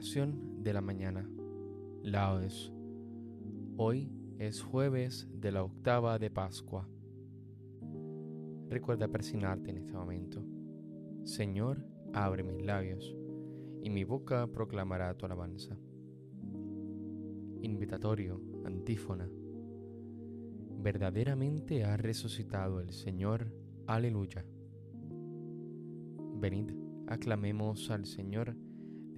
De la mañana. Laudes. Hoy es jueves de la octava de Pascua. Recuerda persignarte en este momento. Señor, abre mis labios, y mi boca proclamará tu alabanza. Invitatorio, antífona. Verdaderamente ha resucitado el Señor. Aleluya. Venid, aclamemos al Señor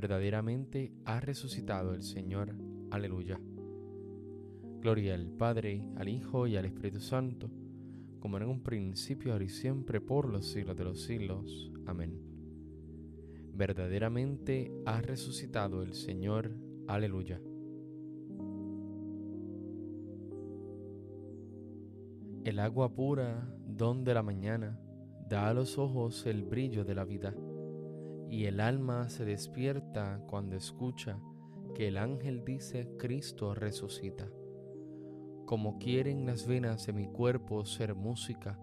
Verdaderamente ha resucitado el Señor. Aleluya. Gloria al Padre, al Hijo y al Espíritu Santo, como en un principio, ahora y siempre, por los siglos de los siglos. Amén. Verdaderamente ha resucitado el Señor. Aleluya. El agua pura, don de la mañana, da a los ojos el brillo de la vida y el alma se despierta cuando escucha que el ángel dice Cristo resucita. Como quieren las venas de mi cuerpo ser música,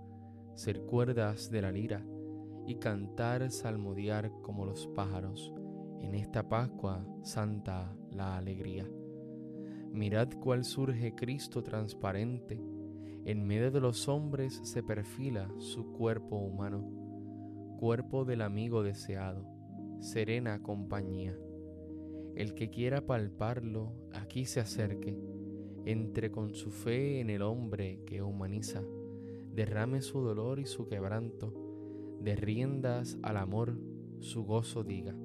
ser cuerdas de la lira y cantar salmodiar como los pájaros, en esta Pascua santa la alegría. Mirad cuál surge Cristo transparente, en medio de los hombres se perfila su cuerpo humano, cuerpo del amigo deseado serena compañía. El que quiera palparlo, aquí se acerque, entre con su fe en el hombre que humaniza, derrame su dolor y su quebranto, de riendas al amor su gozo diga.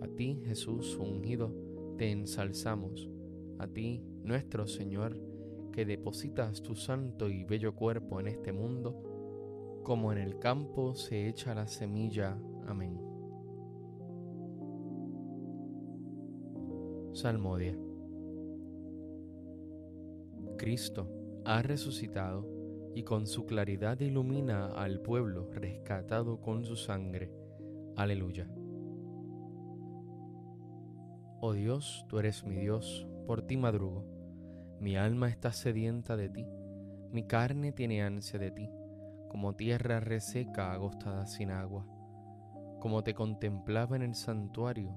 A ti, Jesús ungido, te ensalzamos, a ti, nuestro Señor, que depositas tu santo y bello cuerpo en este mundo, como en el campo se echa la semilla. Amén. Salmodia. Cristo ha resucitado y con su claridad ilumina al pueblo rescatado con su sangre. Aleluya. Oh Dios, tú eres mi Dios, por ti madrugo. Mi alma está sedienta de ti, mi carne tiene ansia de ti, como tierra reseca agostada sin agua, como te contemplaba en el santuario,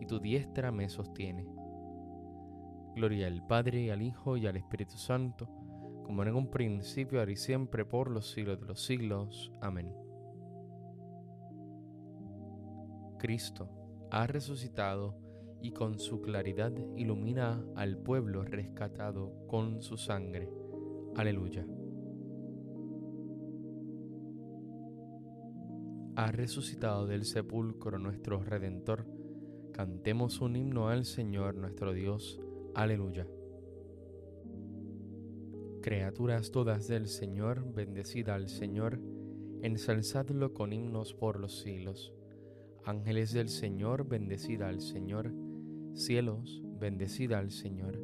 y tu diestra me sostiene. Gloria al Padre al Hijo y al Espíritu Santo, como en un principio, ahora y siempre, por los siglos de los siglos. Amén. Cristo ha resucitado y con su claridad ilumina al pueblo rescatado con su sangre. Aleluya. Ha resucitado del sepulcro nuestro Redentor. Cantemos un himno al Señor nuestro Dios. Aleluya. Criaturas todas del Señor, bendecida al Señor, ensalzadlo con himnos por los siglos. Ángeles del Señor, bendecida al Señor Cielos, bendecida al Señor.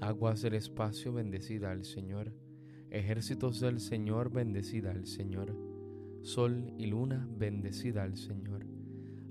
Aguas del espacio, bendecida al Señor. Ejércitos del Señor, bendecida al Señor. Sol y luna, bendecida al Señor.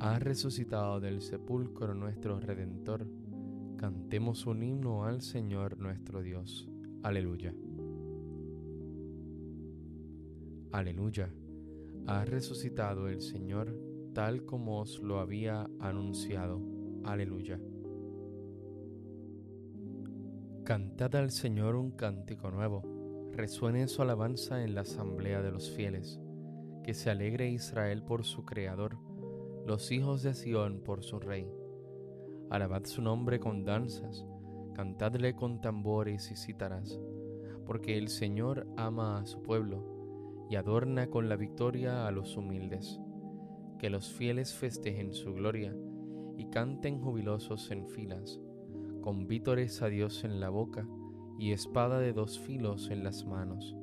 Ha resucitado del sepulcro nuestro Redentor, cantemos un himno al Señor nuestro Dios. Aleluya. Aleluya. Ha resucitado el Señor tal como os lo había anunciado Aleluya. Cantad al Señor un cántico nuevo, resuene su alabanza en la asamblea de los fieles, que se alegre Israel por su Creador, los hijos de Sión por su Rey. Alabad su nombre con danzas, cantadle con tambores y cítaras, porque el Señor ama a su pueblo y adorna con la victoria a los humildes. Que los fieles festejen su gloria y canten jubilosos en filas, con vítores a Dios en la boca y espada de dos filos en las manos,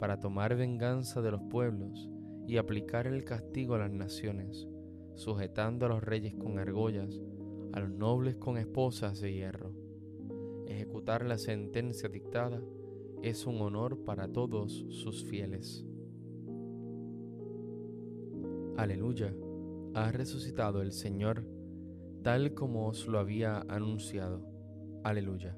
para tomar venganza de los pueblos y aplicar el castigo a las naciones, sujetando a los reyes con argollas, a los nobles con esposas de hierro. Ejecutar la sentencia dictada es un honor para todos sus fieles. Aleluya, ha resucitado el Señor tal como os lo había anunciado. Aleluya.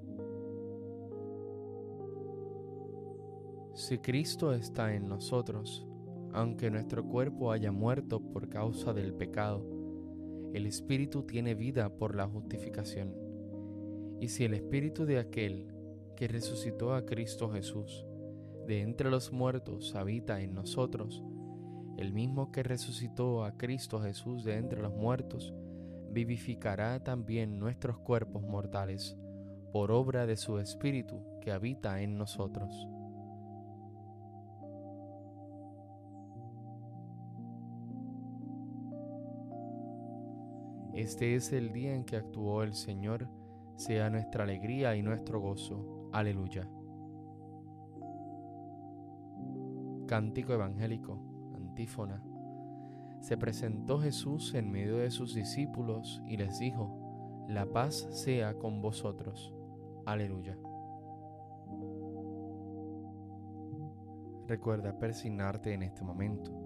Si Cristo está en nosotros, aunque nuestro cuerpo haya muerto por causa del pecado, el Espíritu tiene vida por la justificación. Y si el Espíritu de aquel que resucitó a Cristo Jesús de entre los muertos habita en nosotros, el mismo que resucitó a Cristo Jesús de entre los muertos, vivificará también nuestros cuerpos mortales por obra de su Espíritu que habita en nosotros. Este es el día en que actuó el Señor, sea nuestra alegría y nuestro gozo. Aleluya. Cántico Evangélico, antífona. Se presentó Jesús en medio de sus discípulos y les dijo, La paz sea con vosotros. Aleluya. Recuerda persignarte en este momento.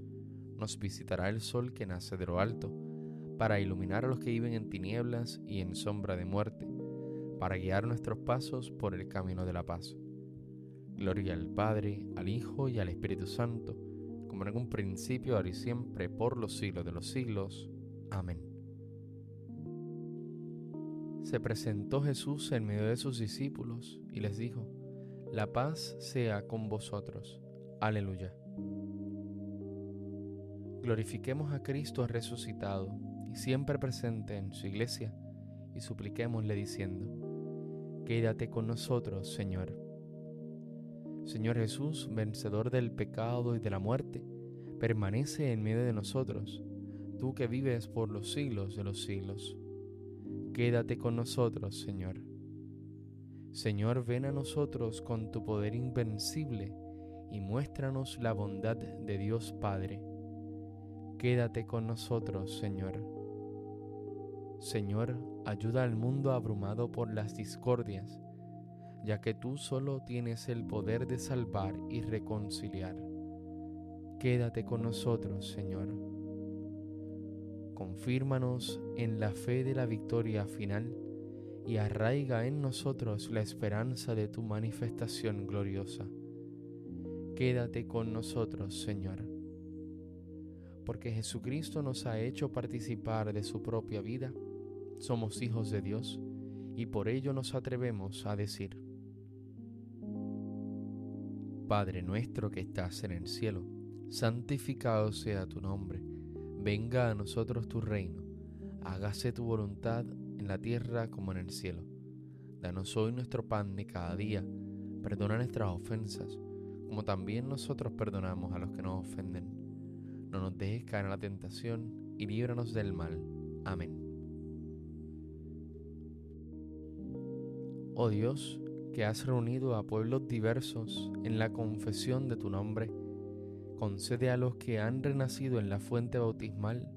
nos visitará el sol que nace de lo alto, para iluminar a los que viven en tinieblas y en sombra de muerte, para guiar nuestros pasos por el camino de la paz. Gloria al Padre, al Hijo y al Espíritu Santo, como en un principio, ahora y siempre, por los siglos de los siglos. Amén. Se presentó Jesús en medio de sus discípulos y les dijo, La paz sea con vosotros. Aleluya. Glorifiquemos a Cristo resucitado y siempre presente en su iglesia y supliquémosle diciendo, Quédate con nosotros, Señor. Señor Jesús, vencedor del pecado y de la muerte, permanece en medio de nosotros, tú que vives por los siglos de los siglos. Quédate con nosotros, Señor. Señor, ven a nosotros con tu poder invencible y muéstranos la bondad de Dios Padre Quédate con nosotros, Señor. Señor, ayuda al mundo abrumado por las discordias, ya que tú solo tienes el poder de salvar y reconciliar. Quédate con nosotros, Señor. Confírmanos en la fe de la victoria final y arraiga en nosotros la esperanza de tu manifestación gloriosa. Quédate con nosotros, Señor porque Jesucristo nos ha hecho participar de su propia vida, somos hijos de Dios y por ello nos atrevemos a decir, Padre nuestro que estás en el cielo, santificado sea tu nombre, venga a nosotros tu reino, hágase tu voluntad en la tierra como en el cielo. Danos hoy nuestro pan de cada día, perdona nuestras ofensas, como también nosotros perdonamos a los que nos ofenden no nos dejes caer en la tentación y líbranos del mal. Amén. Oh Dios, que has reunido a pueblos diversos en la confesión de tu nombre, concede a los que han renacido en la fuente bautismal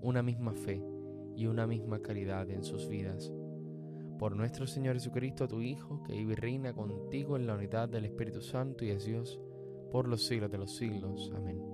una misma fe y una misma caridad en sus vidas. Por nuestro Señor Jesucristo, tu Hijo, que vive y reina contigo en la unidad del Espíritu Santo y es Dios, por los siglos de los siglos. Amén.